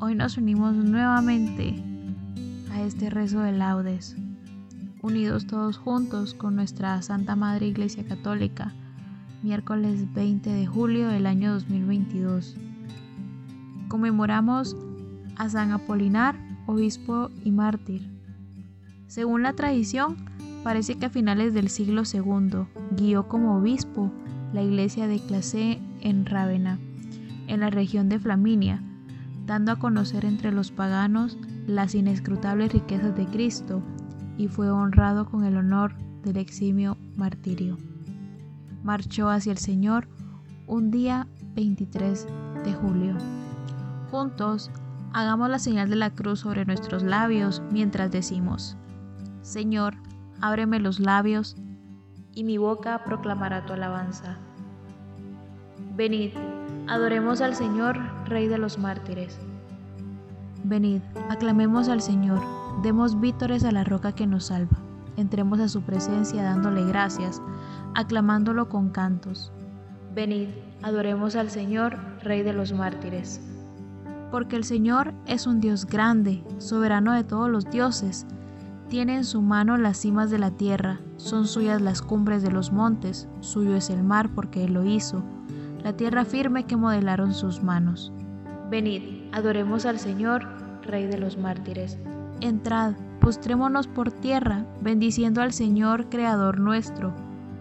Hoy nos unimos nuevamente a este rezo de laudes, unidos todos juntos con nuestra Santa Madre Iglesia Católica, miércoles 20 de julio del año 2022. Conmemoramos a San Apolinar, obispo y mártir. Según la tradición, parece que a finales del siglo II guió como obispo la iglesia de Clase en Rávena en la región de Flaminia, dando a conocer entre los paganos las inescrutables riquezas de Cristo, y fue honrado con el honor del eximio martirio. Marchó hacia el Señor un día 23 de julio. Juntos, hagamos la señal de la cruz sobre nuestros labios mientras decimos, Señor, ábreme los labios, y mi boca proclamará tu alabanza. Venid, Adoremos al Señor, Rey de los mártires. Venid, aclamemos al Señor, demos vítores a la roca que nos salva. Entremos a su presencia dándole gracias, aclamándolo con cantos. Venid, adoremos al Señor, Rey de los mártires. Porque el Señor es un Dios grande, soberano de todos los dioses. Tiene en su mano las cimas de la tierra, son suyas las cumbres de los montes, suyo es el mar porque Él lo hizo la tierra firme que modelaron sus manos. Venid, adoremos al Señor, Rey de los mártires. Entrad, postrémonos por tierra, bendiciendo al Señor, Creador nuestro,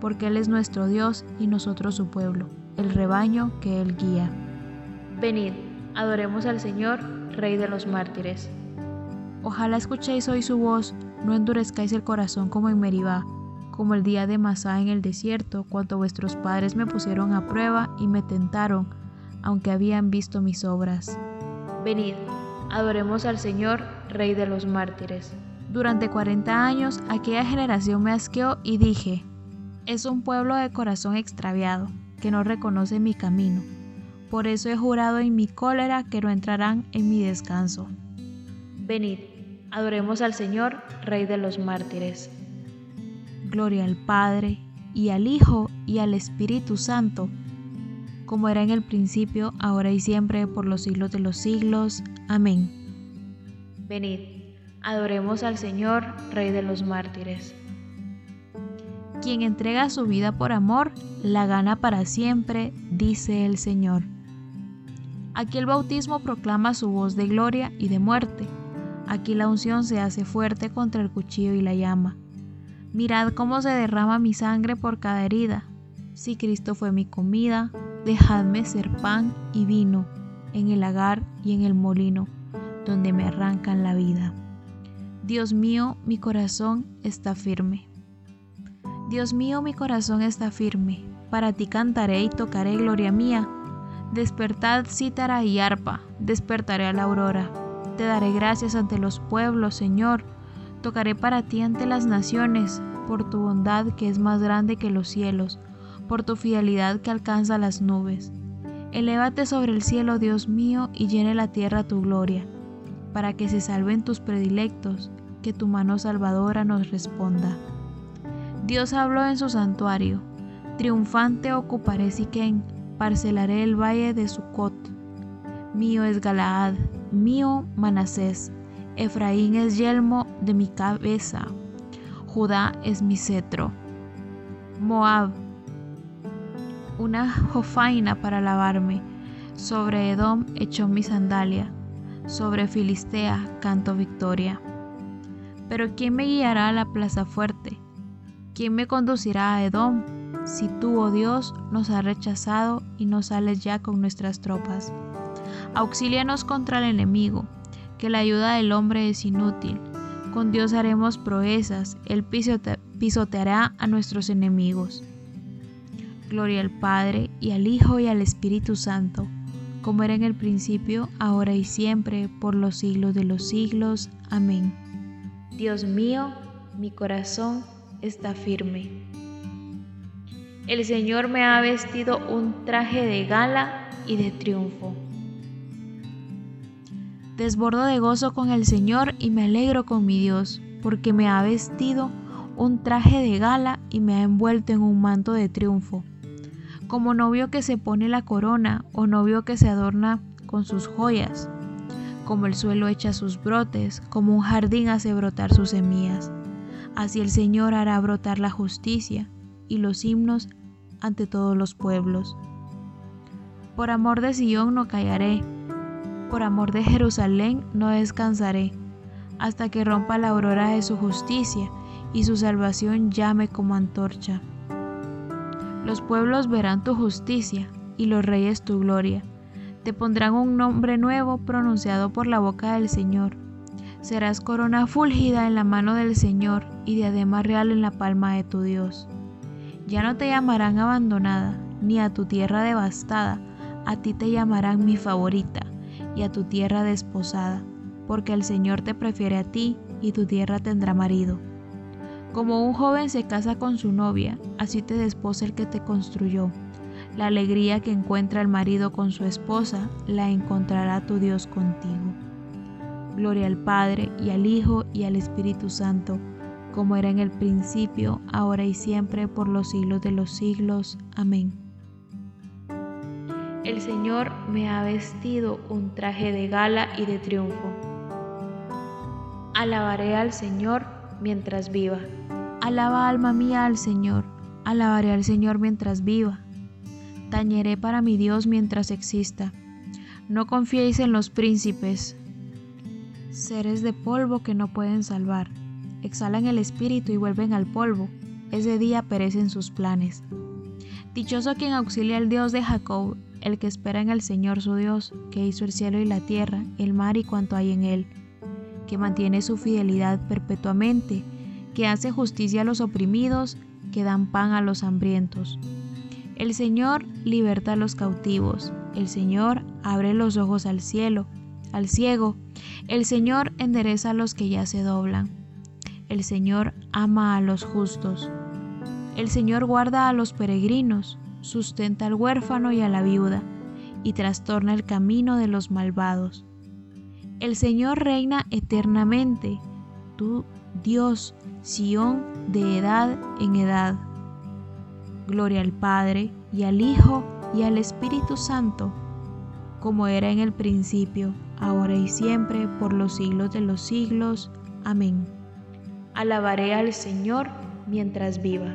porque Él es nuestro Dios y nosotros su pueblo, el rebaño que Él guía. Venid, adoremos al Señor, Rey de los mártires. Ojalá escuchéis hoy su voz, no endurezcáis el corazón como en Meribá como el día de Masá en el desierto, cuando vuestros padres me pusieron a prueba y me tentaron, aunque habían visto mis obras. Venid, adoremos al Señor, Rey de los mártires. Durante cuarenta años aquella generación me asqueó y dije, es un pueblo de corazón extraviado, que no reconoce mi camino. Por eso he jurado en mi cólera que no entrarán en mi descanso. Venid, adoremos al Señor, Rey de los mártires. Gloria al Padre, y al Hijo, y al Espíritu Santo, como era en el principio, ahora y siempre, por los siglos de los siglos. Amén. Venid, adoremos al Señor, Rey de los mártires. Quien entrega su vida por amor, la gana para siempre, dice el Señor. Aquí el bautismo proclama su voz de gloria y de muerte. Aquí la unción se hace fuerte contra el cuchillo y la llama. Mirad cómo se derrama mi sangre por cada herida. Si Cristo fue mi comida, dejadme ser pan y vino en el lagar y en el molino, donde me arrancan la vida. Dios mío, mi corazón está firme. Dios mío, mi corazón está firme. Para ti cantaré y tocaré gloria mía. Despertad cítara y arpa, despertaré a la aurora. Te daré gracias ante los pueblos, Señor Tocaré para ti ante las naciones, por tu bondad que es más grande que los cielos, por tu fidelidad que alcanza las nubes. Elévate sobre el cielo, Dios mío, y llene la tierra tu gloria. para que se salven tus predilectos, que tu mano salvadora nos responda. Dios habló en su santuario, triunfante ocuparé Siquén, parcelaré el valle de Sucot. Mío es Galaad, mío Manasés, Efraín es yelmo de mi cabeza, Judá es mi cetro. Moab, una jofaina para lavarme, sobre Edom echó mi sandalia, sobre Filistea canto victoria. Pero ¿quién me guiará a la plaza fuerte? ¿Quién me conducirá a Edom? Si tú, oh Dios, nos has rechazado y no sales ya con nuestras tropas. Auxílianos contra el enemigo, que la ayuda del hombre es inútil. Con Dios haremos proezas, Él pisoteará a nuestros enemigos. Gloria al Padre, y al Hijo, y al Espíritu Santo, como era en el principio, ahora y siempre, por los siglos de los siglos. Amén. Dios mío, mi corazón está firme. El Señor me ha vestido un traje de gala y de triunfo. Desbordo de gozo con el Señor y me alegro con mi Dios, porque me ha vestido un traje de gala y me ha envuelto en un manto de triunfo. Como novio que se pone la corona o novio que se adorna con sus joyas, como el suelo echa sus brotes, como un jardín hace brotar sus semillas. Así el Señor hará brotar la justicia y los himnos ante todos los pueblos. Por amor de Sion no callaré, por amor de Jerusalén no descansaré, hasta que rompa la aurora de su justicia y su salvación llame como antorcha. Los pueblos verán tu justicia y los reyes tu gloria. Te pondrán un nombre nuevo pronunciado por la boca del Señor. Serás corona fúlgida en la mano del Señor y diadema real en la palma de tu Dios. Ya no te llamarán abandonada, ni a tu tierra devastada, a ti te llamarán mi favorita y a tu tierra desposada, porque el Señor te prefiere a ti y tu tierra tendrá marido. Como un joven se casa con su novia, así te desposa el que te construyó. La alegría que encuentra el marido con su esposa, la encontrará tu Dios contigo. Gloria al Padre y al Hijo y al Espíritu Santo, como era en el principio, ahora y siempre, por los siglos de los siglos. Amén. El Señor me ha vestido un traje de gala y de triunfo. Alabaré al Señor mientras viva. Alaba alma mía al Señor. Alabaré al Señor mientras viva. Tañeré para mi Dios mientras exista. No confiéis en los príncipes, seres de polvo que no pueden salvar. Exhalan el espíritu y vuelven al polvo. Ese día perecen sus planes. Dichoso quien auxilia al Dios de Jacob, el que espera en el Señor su Dios, que hizo el cielo y la tierra, el mar y cuanto hay en él, que mantiene su fidelidad perpetuamente, que hace justicia a los oprimidos, que dan pan a los hambrientos. El Señor liberta a los cautivos, el Señor abre los ojos al cielo, al ciego, el Señor endereza a los que ya se doblan, el Señor ama a los justos, el Señor guarda a los peregrinos, sustenta al huérfano y a la viuda, y trastorna el camino de los malvados. El Señor reina eternamente, tú, Dios, Sión, de edad en edad. Gloria al Padre, y al Hijo, y al Espíritu Santo, como era en el principio, ahora y siempre, por los siglos de los siglos. Amén. Alabaré al Señor mientras viva.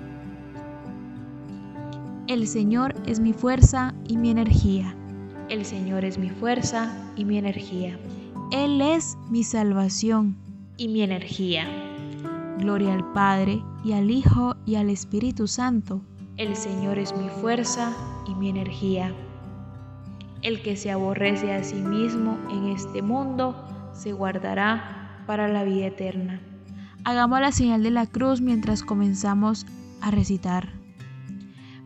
El Señor es mi fuerza y mi energía. El Señor es mi fuerza y mi energía. Él es mi salvación y mi energía. Gloria al Padre y al Hijo y al Espíritu Santo. El Señor es mi fuerza y mi energía. El que se aborrece a sí mismo en este mundo se guardará para la vida eterna. Hagamos la señal de la cruz mientras comenzamos a recitar.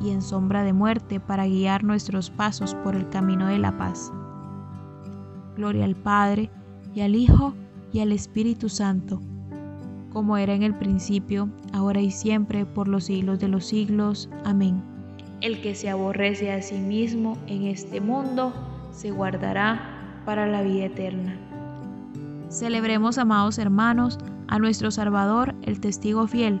y en sombra de muerte para guiar nuestros pasos por el camino de la paz. Gloria al Padre, y al Hijo, y al Espíritu Santo como era en el principio, ahora y siempre, por los siglos de los siglos. Amén. El que se aborrece a sí mismo en este mundo, se guardará para la vida eterna. Celebremos, amados hermanos, a nuestro Salvador, el testigo fiel,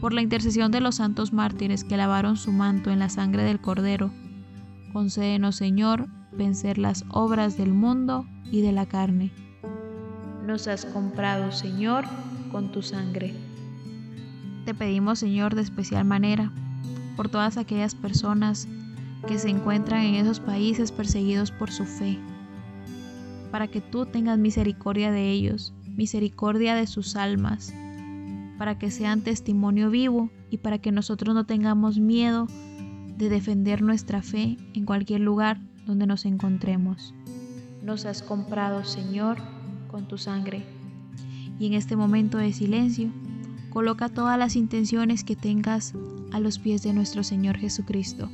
Por la intercesión de los santos mártires que lavaron su manto en la sangre del Cordero, concédenos Señor vencer las obras del mundo y de la carne. Nos has comprado Señor con tu sangre. Te pedimos, Señor, de especial manera, por todas aquellas personas que se encuentran en esos países perseguidos por su fe, para que tú tengas misericordia de ellos, misericordia de sus almas, para que sean testimonio vivo y para que nosotros no tengamos miedo de defender nuestra fe en cualquier lugar donde nos encontremos. Nos has comprado, Señor, con tu sangre. Y en este momento de silencio, Coloca todas las intenciones que tengas a los pies de nuestro Señor Jesucristo.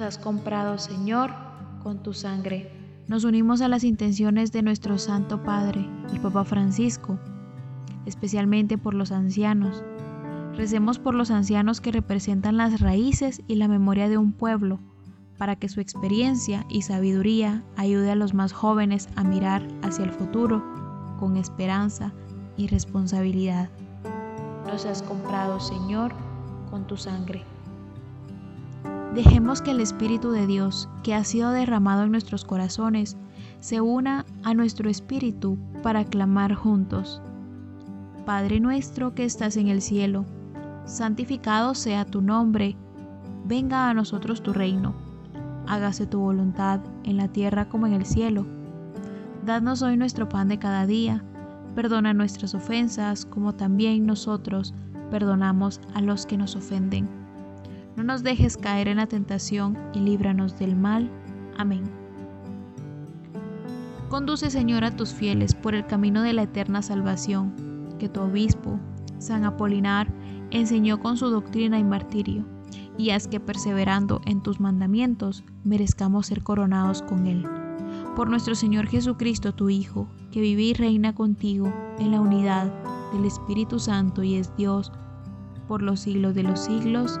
Nos has comprado, Señor, con tu sangre nos unimos a las intenciones de nuestro Santo Padre, el Papa Francisco, especialmente por los ancianos. Recemos por los ancianos que representan las raíces y la memoria de un pueblo, para que su experiencia y sabiduría ayude a los más jóvenes a mirar hacia el futuro con esperanza y responsabilidad. Nos has comprado, Señor, con tu sangre. Dejemos que el Espíritu de Dios, que ha sido derramado en nuestros corazones, se una a nuestro espíritu para clamar juntos. Padre nuestro que estás en el cielo, santificado sea tu nombre, venga a nosotros tu reino, hágase tu voluntad en la tierra como en el cielo. Danos hoy nuestro pan de cada día, perdona nuestras ofensas como también nosotros perdonamos a los que nos ofenden no nos dejes caer en la tentación y líbranos del mal. Amén. Conduce, Señor, a tus fieles por el camino de la eterna salvación, que tu obispo, San Apolinar, enseñó con su doctrina y martirio, y haz que perseverando en tus mandamientos merezcamos ser coronados con él. Por nuestro Señor Jesucristo, tu Hijo, que vive y reina contigo en la unidad del Espíritu Santo y es Dios por los siglos de los siglos.